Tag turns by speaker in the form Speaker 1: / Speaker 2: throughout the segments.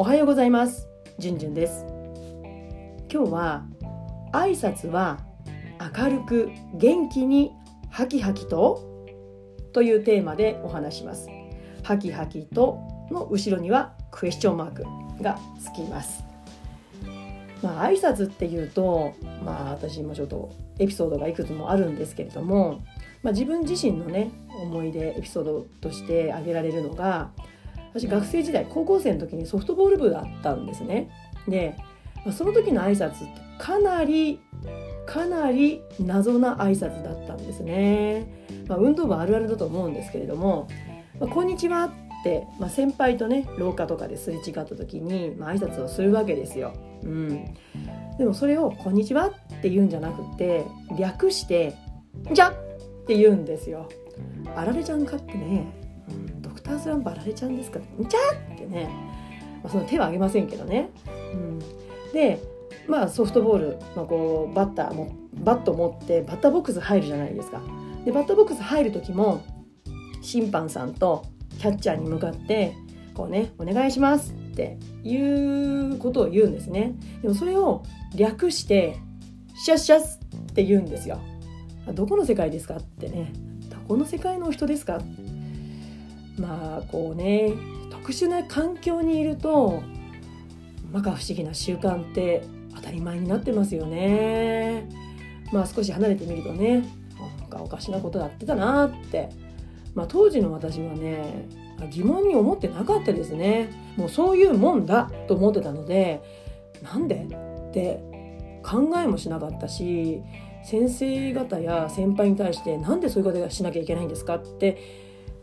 Speaker 1: おはようございます。じゅんじゅんです。今日は挨拶は明るく元気にハキハキとというテーマでお話します。ハキハキとの後ろにはクエスチョンマークがつきます。まあ挨拶っていうとまあ私もちょっとエピソードがいくつもあるんですけれども、まあ、自分自身のね思い出エピソードとして挙げられるのが私学生時代高校生の時にソフトボール部だったんですね。で、その時の挨拶ってかなりかなり謎な挨拶だったんですね、まあ、運動部あるあるだと思うんですけれども「まあ、こんにちは」って、まあ、先輩とね廊下とかですれ違った時に、まあ、挨拶をするわけですよ、うん、でもそれを「こんにちは」って言うんじゃなくて略して「じゃ」って言うんですよ。あられちゃんかってね、うん、ドクタースランプあられちゃうんですか「じゃ」ってね、まあ、その手は挙げませんけどね、うん、でまあ、ソフトボール、まあ、こうバッターもバット持ってバッターボックス入るじゃないですか。でバッターボックス入る時も審判さんとキャッチャーに向かってこうね「お願いします」っていうことを言うんですね。でもそれを略して「シャッシャス」って言うんですよ。どこの世界ですかってねどこの世界の人ですかまあこうね特殊な環境にいると摩訶不思議な習慣って当たり前になってますよね。まあ少し離れてみるとねなんかおかしなことやってたなって、まあ、当時の私はね疑問に思ってなかったですね。もうそういうもんだと思ってたのでなんでって考えもしなかったし先生方や先輩に対してなんでそういうことしなきゃいけないんですかって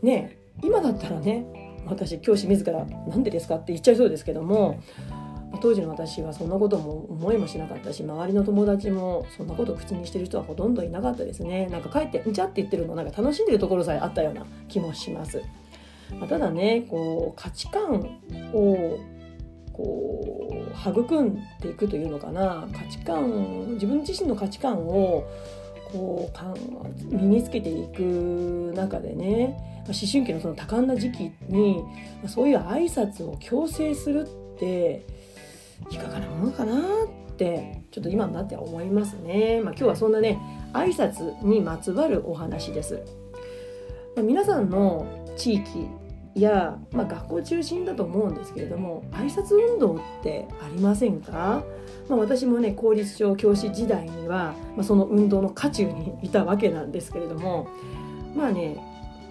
Speaker 1: ね今だったらね私教師自ら「なんでですか?」って言っちゃいそうですけども当時の私はそんなことも思いもしなかったし周りの友達もそんなことを口にしてる人はほとんどいなかったですね。なんか帰って「んちゃ」って言ってるのなんか楽しんでるところさえあったような気もします、まあ、ただねこう価値観をこう育んでいくというのかな。価値観自分自身の価値観をこう身につけていく中でね思春期のその多感な時期にそういう挨拶を強制するっていかがなものかなってちょっと今になって思いますね。まあ、今日はそんなね挨拶にまつわるお話です。ま、皆さんの地域や、まあ、学校中心だと思うんですけれども挨拶運動ってありませんか、まあ、私もね公立小教師時代には、まあ、その運動の渦中にいたわけなんですけれどもまあね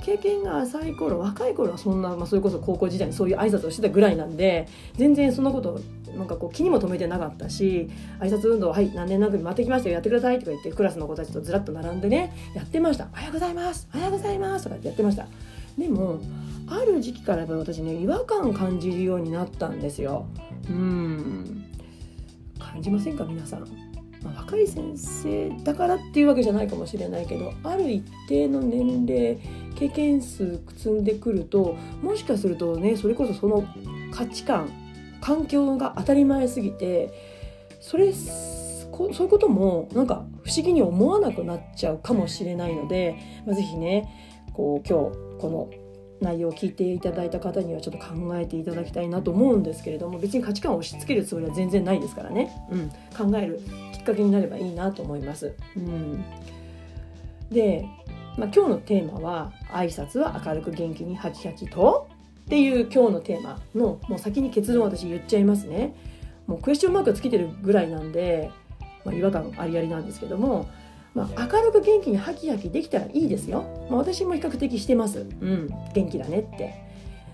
Speaker 1: 経験が浅い頃若い頃はそんな、まあ、それこそ高校時代にそういう挨拶をしてたぐらいなんで全然そんなことなんかこう気にも留めてなかったし挨拶運動はい何年何組回ってきましたよやってくださいとか言ってクラスの子たちとずらっと並んでねやってました「おはようございます。おはようございます」とかってやってました。でもある時期からやっぱ私ね違和感感じるようになったんですよ。うん。感じませんか皆さん？まあ、若い先生だからっていうわけじゃないかもしれないけどある一定の年齢経験数積んでくるともしかするとねそれこそその価値観環境が当たり前すぎてそれそういうこともなんか不思議に思わなくなっちゃうかもしれないので、まあ、是非ねこう今日この内容を聞いていただいた方にはちょっと考えていただきたいなと思うんですけれども別に価値観を押し付けるつもりは全然ないですからね、うん、考えるきっかけになればいいなと思います。うん、でまあ、今日のテーマは「挨拶は明るく元気にハキハキと」っていう今日のテーマのもう先に結論私言っちゃいますね。もうクエスチョンマークつけてるぐらいなんで、まあ、違和感ありありなんですけども、まあ、明るく元気にハキハキできたらいいですよ。まあ、私も比較的してます。うん、元気だねって。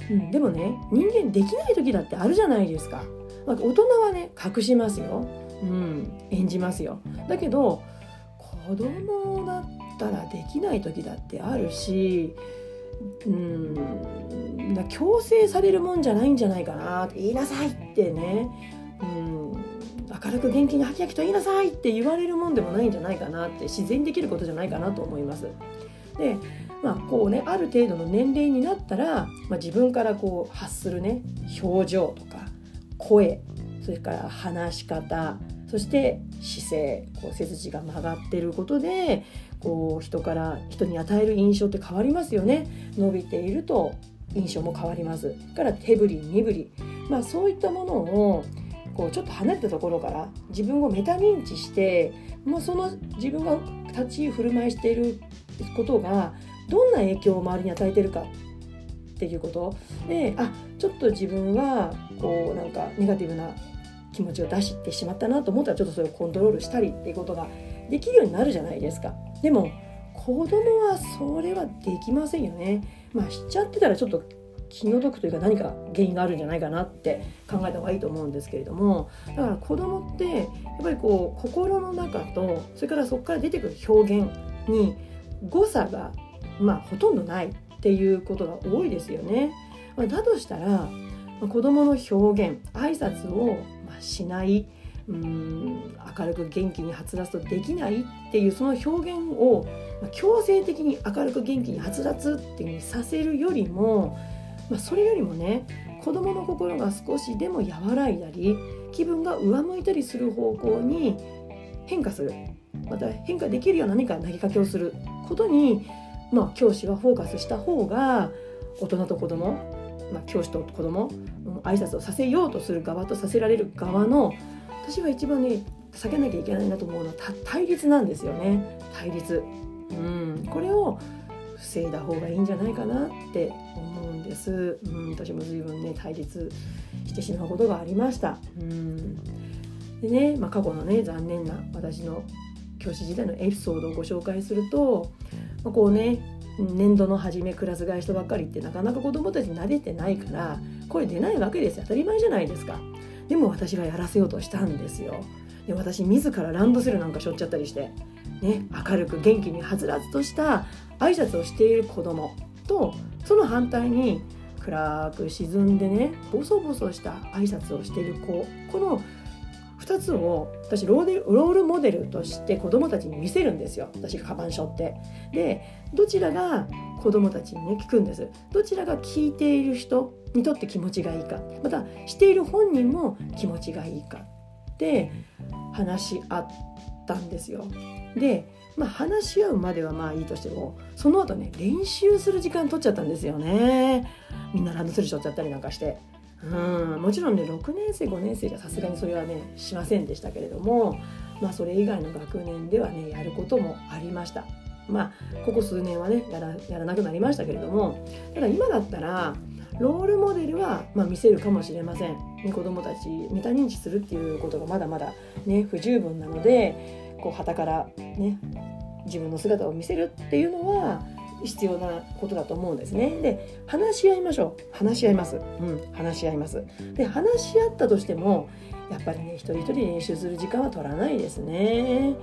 Speaker 1: うん、でもね人間できない時だってあるじゃないですか。まあ、大人はね隠しますよ。うん、演じますよ。だけど子供だったらできない時だってあるしうんだ強制されるもんじゃないんじゃないかなって言いなさいってねうん明るく元気にハキハキと言いなさいって言われるもんでもないんじゃないかなって自然にできることじゃないかなと思います。でまあこうねある程度の年齢になったら、まあ、自分からこう発するね表情とか声それから話し方そして姿勢こう背筋が曲がってることでこう人から人に与える印象って変わりますよね。伸びていると印象も変わります。から手振り身振り。まあそういったものをこうちょっと離れたところから自分をメタ認知して、まあ、その自分が立ち居振る舞いしていることがどんな影響を周りに与えてるかっていうことであちょっと自分はこうなんかネガティブな気持ちを出してしまったなと思ったらちょっとそれをコントロールしたりっていうことができるようになるじゃないですか。でも子供はそれはできませんよね。まあしちゃってたらちょっと気の毒というか何か原因があるんじゃないかなって考えた方がいいと思うんですけれどもだから子供ってやっぱりこう心の中とそれからそこから出てくる表現に誤差がまあほとんどないっていうことが多いですよね。だとしたら子供の表現挨拶をしないうん明るく元気にはつらつとできないっていうその表現を強制的に明るく元気にはつらつっていうにさせるよりも、まあ、それよりもね子どもの心が少しでも和らいだり気分が上向いたりする方向に変化する。また変化できるような何か投げかけをする。ことに、まあ、教師はフォーカスした方が大人と子ども、まあ、教師と子ども挨拶をさせようとする側とさせられる側の私は一番ね避けなきゃいけないなと思うのは対立なんですよね。対立、うん、これを防いだ方がいいんじゃないかなって思う。です、うん、私も随分ね対立してしまうことがありました、うん、でね、まあ、過去のね残念な私の教師時代のエピソードをご紹介すると、まあ、こうね年度の初めクラス替えしたばっかりってなかなか子どもたち慣れてないから声出ないわけですよ。当たり前じゃないですか。でも私がやらせようとしたんですよ。で私自らランドセルなんかしょっちゃったりしてね明るく元気にはつらつとした挨拶をしている子供とその反対に暗く沈んでねボソボソした挨拶をしている子この2つを私ロールモデルとして子どもたちに見せるんですよ私がカバンしょって。でどちらが子どもたちにね聞くんですどちらが聞いている人にとって気持ちがいいかまたしている本人も気持ちがいいかって話し合ったんですよ。で、まあ、話し合うまではまあいいとしてもその後ね練習する時間取っちゃったんですよね。みんなランドセルしょっちゃったりなんかして。うんもちろんね6年生5年生じゃさすがにそれはねしませんでしたけれども、まあ、それ以外の学年ではねやることもありました。まあここ数年はねやらやらなくなりましたけれどもただ今だったらロールモデルは、まあ、見せるかもしれません、子どもたちメタ認知するっていうことがまだまだ、ね、不十分なのでこう旗から、ね、自分の姿を見せるっていうのは必要なことだと思うんですね。で話し合いましょう話し合います。うん話し合います。で話し合ったとしてもやっぱりね一人一人練習する時間は取らないですね。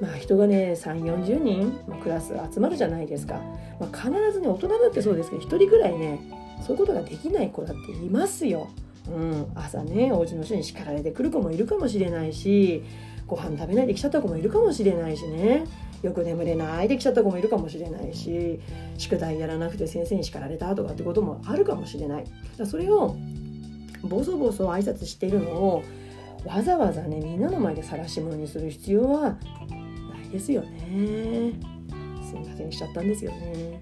Speaker 1: まあ、人がね3 4 0人、まあ、クラス集まるじゃないですか、まあ、必ずね大人だってそうですけど1人ぐらいねそういうことができない子だっていますよ。うん、朝ねお家の人に叱られてくる子もいるかもしれないしご飯食べないで来ちゃった子もいるかもしれないしね。よく眠れないで来ちゃった子もいるかもしれないし宿題やらなくて先生に叱られたとかってこともあるかもしれない。だそれをボソボソ挨拶しているのをわざわざねみんなの前で晒し者にする必要はないですよね。すいませんしちゃったんですよね。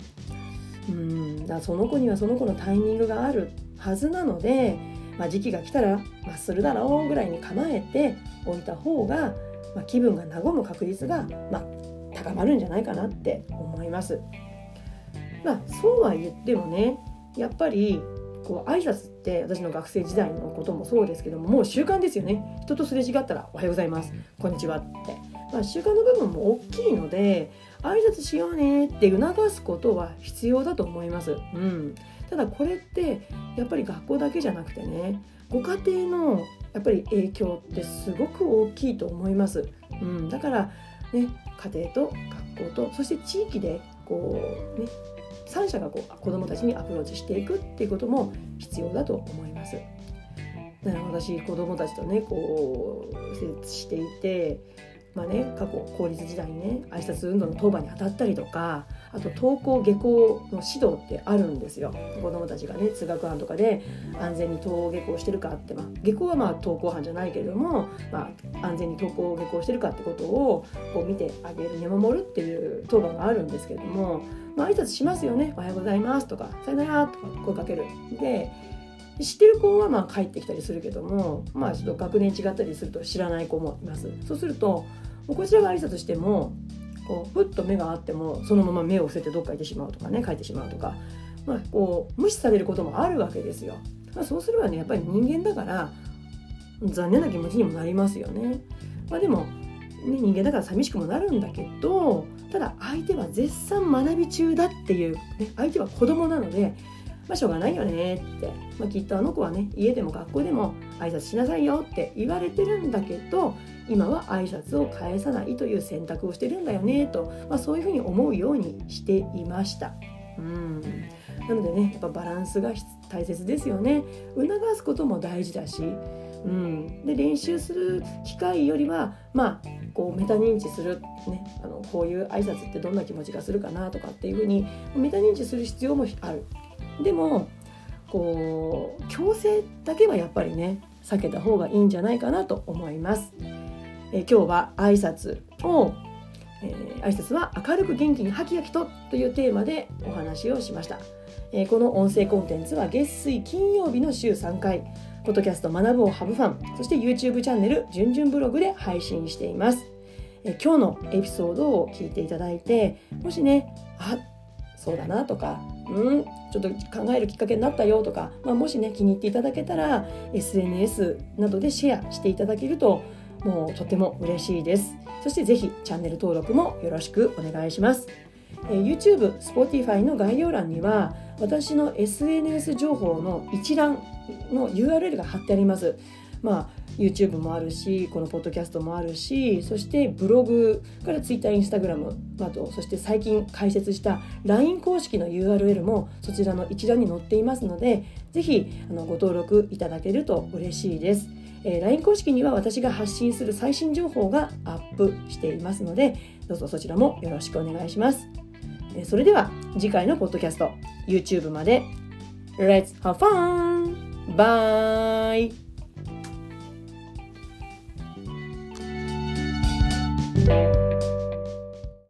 Speaker 1: うんだその子にはその子のタイミングがあるはずなので、まあ、時期が来たらまっするだろうぐらいに構えておいた方が、まあ、気分が和む確率が、まあ、高まるんじゃないかなって思います。まあそうは言ってもねやっぱりこう挨拶って私の学生時代のこともそうですけどももう習慣ですよね人とすれ違ったら「おはようございます」「こんにちは」って、まあ、習慣の部分も大きいので挨拶しようねって促すことは必要だと思います。うん、ただこれってやっぱり学校だけじゃなくてねご家庭のやっぱり影響ってすごく大きいと思います。うん、だからね家庭と学校とそして地域でこうね3者がこう子どもたちにアプローチしていくっていうことも必要だと思います。だから私子どもたちとねこう接していてまあね、過去公立時代にね挨拶運動の当番に当たったりとかあと登校下校の指導ってあるんですよ。子どもたちがね通学班とかで安全に登校下校してるかって、まあ、下校はまあ登校班じゃないけれども、まあ、安全に登校下校してるかってことをこう見てあげる見守るっていう当番があるんですけれども、まあ挨拶しますよね「おはようございます」とか「さよなら」とか声かける。で知ってる子はまあ帰ってきたりするけどもまあちょっと学年違ったりすると知らない子もいますそうするとこちらが挨拶してもこうふっと目があってもそのまま目を伏せてどっか行ってしまうとかね帰ってしまうとか、まあ、こう無視されることもあるわけですよ。まあ、そうすればねやっぱり人間だから残念な気持ちにもなりますよね。まあ、でも、ね、人間だから寂しくもなるんだけどただ相手は絶賛学び中だっていう、ね、相手は子供なのでまあ、しょうがないよねって、まあ、きっとあの子はね家でも学校でも挨拶しなさいよって言われてるんだけど今は挨拶を返さないという選択をしてるんだよねと、まあ、そういうふうに思うようにしていました。うん。なのでねやっぱバランスが大切ですよね。促すことも大事だし、うん、で練習する機会よりはまあこうメタ認知する、ね、あのこういう挨拶ってどんな気持ちがするかなとかっていうふうにメタ認知する必要もある。でもこう強制だけはやっぱりね避けた方がいいんじゃないかなと思います。え今日は挨拶を、えー、挨拶は明るく元気にハキハキとというテーマでお話をしました。えー、この音声コンテンツは月水金曜日の週3回ポッドキャスト学ぶをハブファンそして YouTube チャンネルじゅんじゅんブログで配信しています。え今日のエピソードを聞いていただいてもしねあそうだなとかんちょっと考えるきっかけになったよとか、まあ、もしね気に入っていただけたら SNS などでシェアしていただけるともうとても嬉しいです。そしてぜひチャンネル登録もよろしくお願いします、え、YouTube、Spotify の概要欄には私の SNS 情報の一覧の URL が貼ってあります。まあ YouTube もあるしこのポッドキャストもあるしそしてブログから Twitter、Instagram あとそして最近開設した LINE 公式の URL もそちらの一覧に載っていますのでぜひご登録いただけると嬉しいです。えー、LINE 公式には私が発信する最新情報がアップしていますのでどうぞそちらもよろしくお願いします。えー、それでは次回のポッドキャスト YouTube まで Let's have fun! Bye!